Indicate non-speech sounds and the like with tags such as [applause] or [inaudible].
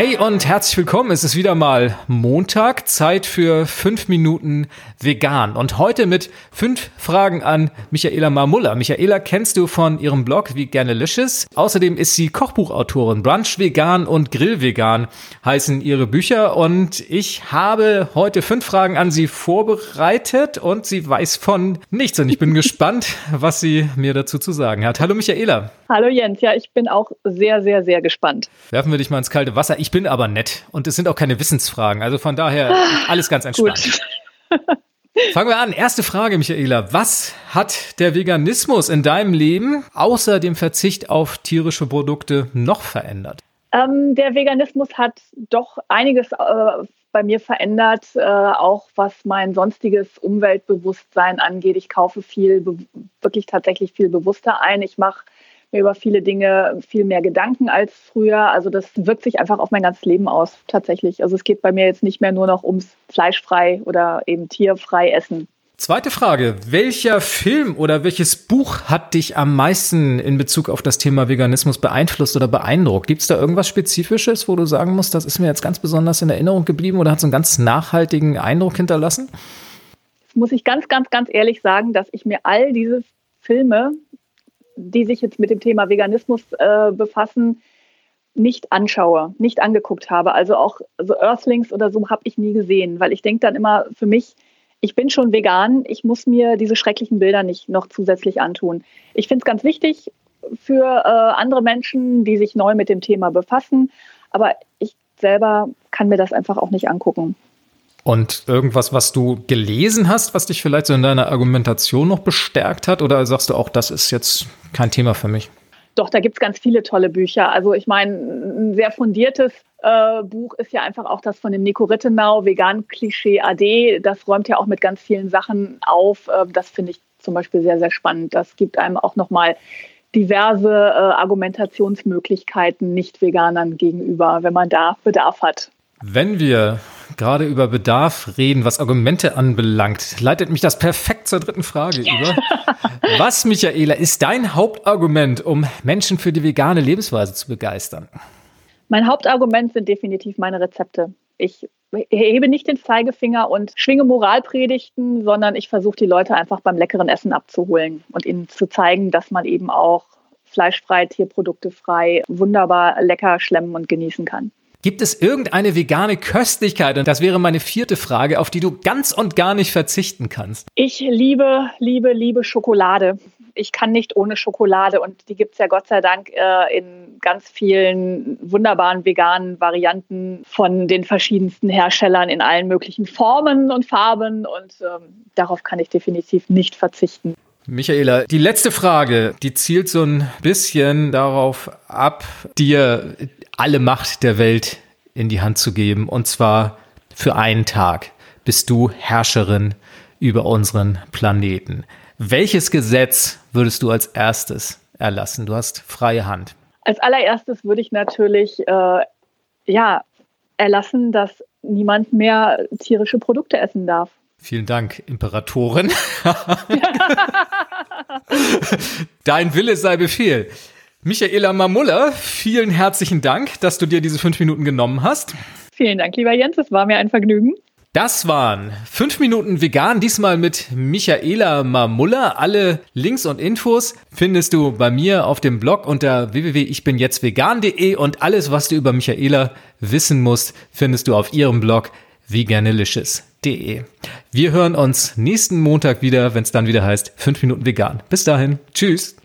Hey und herzlich willkommen. Es ist wieder mal Montag, Zeit für fünf Minuten vegan. Und heute mit fünf Fragen an Michaela Marmulla. Michaela kennst du von ihrem Blog wie Licious. Außerdem ist sie Kochbuchautorin. Brunch Vegan und Grill Vegan heißen ihre Bücher. Und ich habe heute fünf Fragen an sie vorbereitet und sie weiß von nichts. Und ich bin [laughs] gespannt, was sie mir dazu zu sagen hat. Hallo Michaela. Hallo Jens. Ja, ich bin auch sehr, sehr, sehr gespannt. Werfen wir dich mal ins kalte Wasser. Ich bin aber nett und es sind auch keine Wissensfragen. Also von daher alles ganz entspannt. [laughs] Fangen wir an. Erste Frage, Michaela. Was hat der Veganismus in deinem Leben außer dem Verzicht auf tierische Produkte noch verändert? Ähm, der Veganismus hat doch einiges äh, bei mir verändert, äh, auch was mein sonstiges Umweltbewusstsein angeht. Ich kaufe viel, wirklich tatsächlich viel bewusster ein. Ich mache mir über viele Dinge viel mehr Gedanken als früher. Also das wirkt sich einfach auf mein ganzes Leben aus, tatsächlich. Also es geht bei mir jetzt nicht mehr nur noch ums fleischfrei oder eben tierfrei essen. Zweite Frage. Welcher Film oder welches Buch hat dich am meisten in Bezug auf das Thema Veganismus beeinflusst oder beeindruckt? Gibt es da irgendwas Spezifisches, wo du sagen musst, das ist mir jetzt ganz besonders in Erinnerung geblieben oder hat so einen ganz nachhaltigen Eindruck hinterlassen? Das muss ich ganz, ganz, ganz ehrlich sagen, dass ich mir all diese Filme die sich jetzt mit dem Thema Veganismus äh, befassen, nicht anschaue, nicht angeguckt habe. Also auch so Earthlings oder so habe ich nie gesehen, weil ich denke dann immer für mich, ich bin schon vegan, ich muss mir diese schrecklichen Bilder nicht noch zusätzlich antun. Ich finde es ganz wichtig für äh, andere Menschen, die sich neu mit dem Thema befassen, aber ich selber kann mir das einfach auch nicht angucken. Und irgendwas, was du gelesen hast, was dich vielleicht so in deiner Argumentation noch bestärkt hat? Oder sagst du auch, das ist jetzt kein Thema für mich? Doch, da gibt es ganz viele tolle Bücher. Also ich meine, ein sehr fundiertes äh, Buch ist ja einfach auch das von dem Nico Rittenau, Vegan Klischee AD. Das räumt ja auch mit ganz vielen Sachen auf. Äh, das finde ich zum Beispiel sehr, sehr spannend. Das gibt einem auch nochmal diverse äh, Argumentationsmöglichkeiten Nicht-Veganern gegenüber, wenn man da Bedarf hat. Wenn wir gerade über Bedarf reden, was Argumente anbelangt, leitet mich das perfekt zur dritten Frage über. Was, Michaela, ist dein Hauptargument, um Menschen für die vegane Lebensweise zu begeistern? Mein Hauptargument sind definitiv meine Rezepte. Ich hebe nicht den Zeigefinger und schwinge Moralpredigten, sondern ich versuche die Leute einfach beim leckeren Essen abzuholen und ihnen zu zeigen, dass man eben auch fleischfrei, tierproduktefrei wunderbar lecker schlemmen und genießen kann. Gibt es irgendeine vegane Köstlichkeit? Und das wäre meine vierte Frage, auf die du ganz und gar nicht verzichten kannst. Ich liebe, liebe, liebe Schokolade. Ich kann nicht ohne Schokolade und die gibt es ja Gott sei Dank äh, in ganz vielen wunderbaren veganen Varianten von den verschiedensten Herstellern in allen möglichen Formen und Farben und ähm, darauf kann ich definitiv nicht verzichten. Michaela, die letzte Frage, die zielt so ein bisschen darauf ab, dir alle Macht der Welt in die Hand zu geben. Und zwar für einen Tag bist du Herrscherin über unseren Planeten. Welches Gesetz würdest du als erstes erlassen? Du hast freie Hand. Als allererstes würde ich natürlich äh, ja, erlassen, dass niemand mehr tierische Produkte essen darf. Vielen Dank, Imperatorin. [laughs] Dein Wille sei Befehl. Michaela Mamulla, vielen herzlichen Dank, dass du dir diese fünf Minuten genommen hast. Vielen Dank, lieber Jens, es war mir ein Vergnügen. Das waren fünf Minuten vegan, diesmal mit Michaela Mamulla. Alle Links und Infos findest du bei mir auf dem Blog unter www.ichbinjetztvegan.de und alles, was du über Michaela wissen musst, findest du auf ihrem Blog veganilicious.de. Wir hören uns nächsten Montag wieder, wenn es dann wieder heißt fünf Minuten vegan. Bis dahin, tschüss.